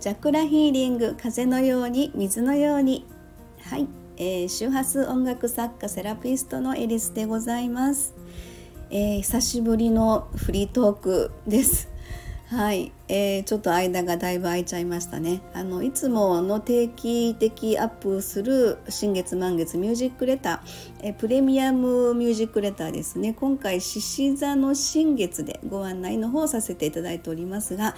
チャクラヒーリング風のように水のように。はい、えー、周波数音楽作家セラピストのエリスでございます、えー、久しぶりのフリートークです。はい、えー、ちょっと間がだいぶ空いちゃいましたね。あのいつもの定期的アップする新月満月ミュージックレター、えー、プレミアムミュージックレターですね。今回獅子座の新月でご案内の方させていただいておりますが、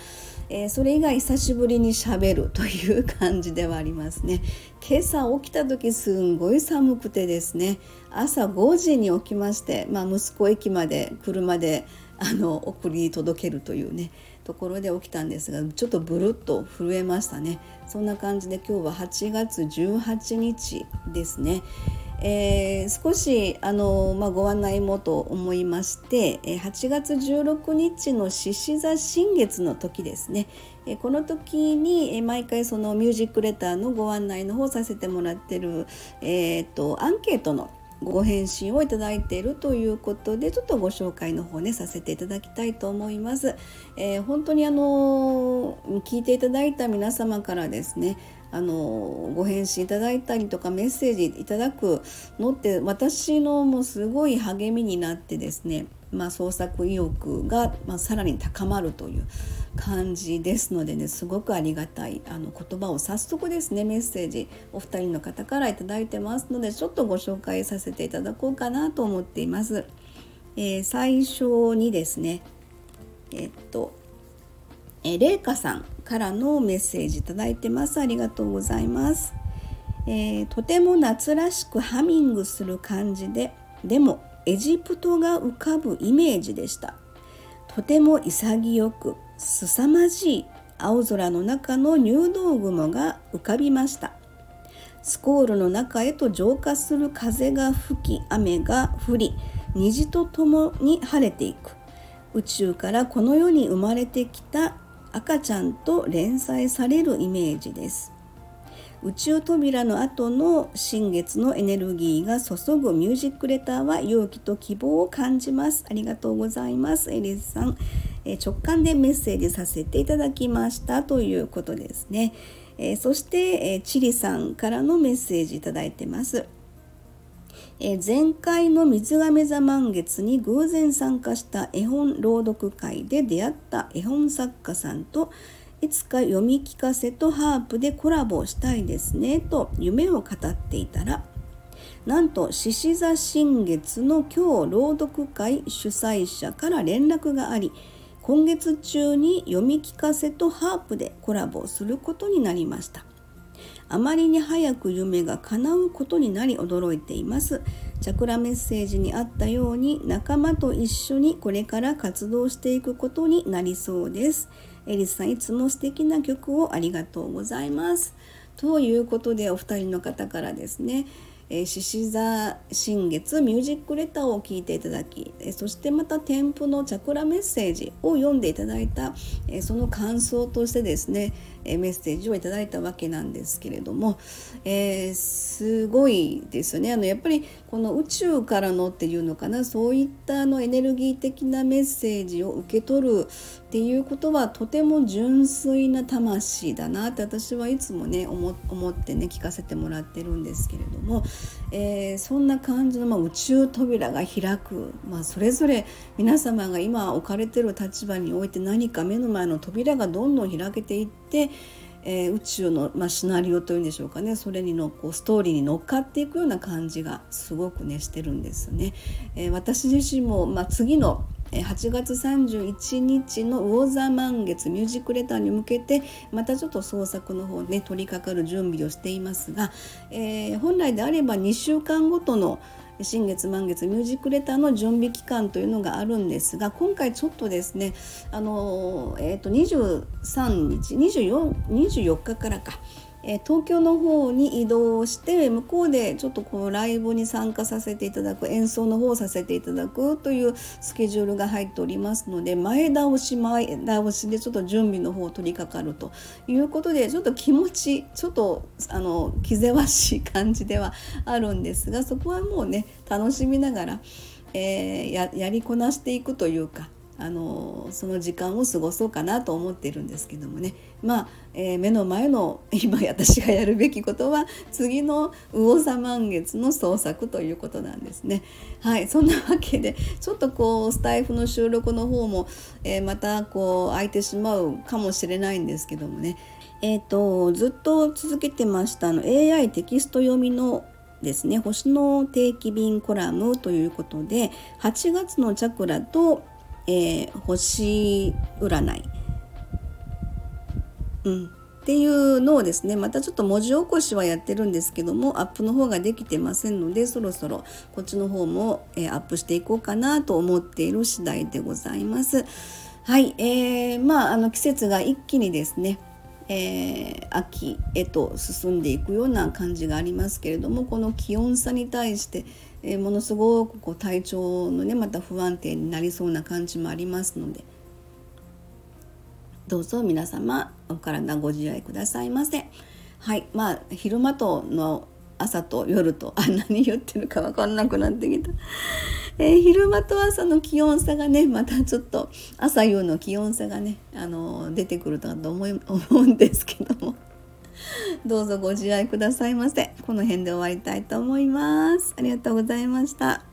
えー、それ以外久しぶりにしゃべるという感じではありますね。今朝起きた時すんごい寒くてですね。朝5時に起きまして、まあ、息子駅まで車であの送り届けるというねところで起きたんですがちょっとブルッと震えましたね。そんな感じで今日は8月18日ですね。えー、少しあの、まあ、ご案内もと思いまして8月16日の獅子座新月の時ですねこの時に毎回そのミュージックレターのご案内の方させてもらってる、えーとアンケートのご返信をいただいているということでちょっとご紹介の方ねさせていただきたいと思います。えー、本当にあの聞いていただいた皆様からですねあのご返信いただいたりとかメッセージいただくのって私のもうすごい励みになってですねまあ、創作意欲が、まあ、さらに高まるという感じですのでねすごくありがたいあの言葉を早速ですねメッセージお二人の方から頂いてますのでちょっとご紹介させていただこうかなと思っています。えー、最初にですねえっとえれいかさんからのメッセージ頂いてます。ありがとうございます、えー、とても夏らしくハミングする感じででもエジプトが浮かぶイメージでした。とても潔く凄まじい青空の中の入道雲が浮かびました。スコールの中へと浄化する風が吹き雨が降り虹とともに晴れていく。宇宙からこの世に生まれてきた赤ちゃんと連載されるイメージです。宇宙扉の後の新月のエネルギーが注ぐミュージックレターは勇気と希望を感じます。ありがとうございます。エリスさん、え直感でメッセージさせていただきましたということですね、えそして、えチリさんからのメッセージいただいてます。え前回の水亀座満月に偶然参加した絵本朗読会で出会った絵本作家さんといつか読み聞かせとハープでコラボしたいですねと夢を語っていたらなんと獅子座新月の今日朗読会主催者から連絡があり今月中に読み聞かせとハープでコラボすることになりました。あまりに早く夢が叶うことになり驚いていますチャクラメッセージにあったように仲間と一緒にこれから活動していくことになりそうですエリスさんいつも素敵な曲をありがとうございます。ということでお二人の方からですね獅子座新月ミュージックレターを聞いていただきそしてまた添付のチャクラメッセージを読んでいただいたその感想としてですねメッセージをいただいたわけなんですけれども、えー、すごいですよね。あのやっぱりこの宇宙からのっていうのかなそういったあのエネルギー的なメッセージを受け取るっていうことはとても純粋な魂だなって私はいつもね思ってね聞かせてもらってるんですけれども、えー、そんな感じの、まあ、宇宙扉が開く、まあ、それぞれ皆様が今置かれてる立場において何か目の前の扉がどんどん開けていってえー、宇宙の、まあ、シナリオというんでしょうかねそれにのこうストーリーに乗っかっていくような感じがすごくねしてるんですね。えー、私自身も、ま、次の8月31日の魚座満月ミュージックレターに向けてまたちょっと創作の方ね取り掛かる準備をしていますが、えー、本来であれば2週間ごとの新月満月ミュージックレターの準備期間というのがあるんですが今回ちょっとですねあの、えー、と23日 24, 24日からかえ東京の方に移動して向こうでちょっとこうライブに参加させていただく演奏の方をさせていただくというスケジュールが入っておりますので前倒し前倒しでちょっと準備の方を取り掛かるということでちょっと気持ちちょっとあの気ぜわしい感じではあるんですがそこはもうね楽しみながら、えー、ややりこなしていくというかあのその時間を過ごそうかなと思っているんですけどもねまあ、えー、目の前の今私がやるべきことは次の魚座満月の創作ということなんですね。はいそんなわけでちょっとこうスタイフの収録の方も、えー、またこう空いてしまうかもしれないんですけどもねえーと、ずっと続けてましたの AI テキスト読みのですね星の定期便コラムということで8月のチャクラとえー、星占い、うん、っていうのをですねまたちょっと文字起こしはやってるんですけどもアップの方ができてませんのでそろそろこっちの方も、えー、アップしていこうかなと思っている次第でございます。はい、えー、まああの季節が一気にですねえー、秋へと進んでいくような感じがありますけれどもこの気温差に対して、えー、ものすごくこう体調のねまた不安定になりそうな感じもありますのでどうぞ皆様お体ご自愛くださいませ。はいまあ昼間との朝と夜と。あ何言ってるか分かんなくなってきた。えー、昼間と朝の気温差がねまたちょっと朝夕の気温差がねあの出てくると思い 思うんですけども。どうぞご自愛くださいませ。この辺で終わりたいと思います。ありがとうございました。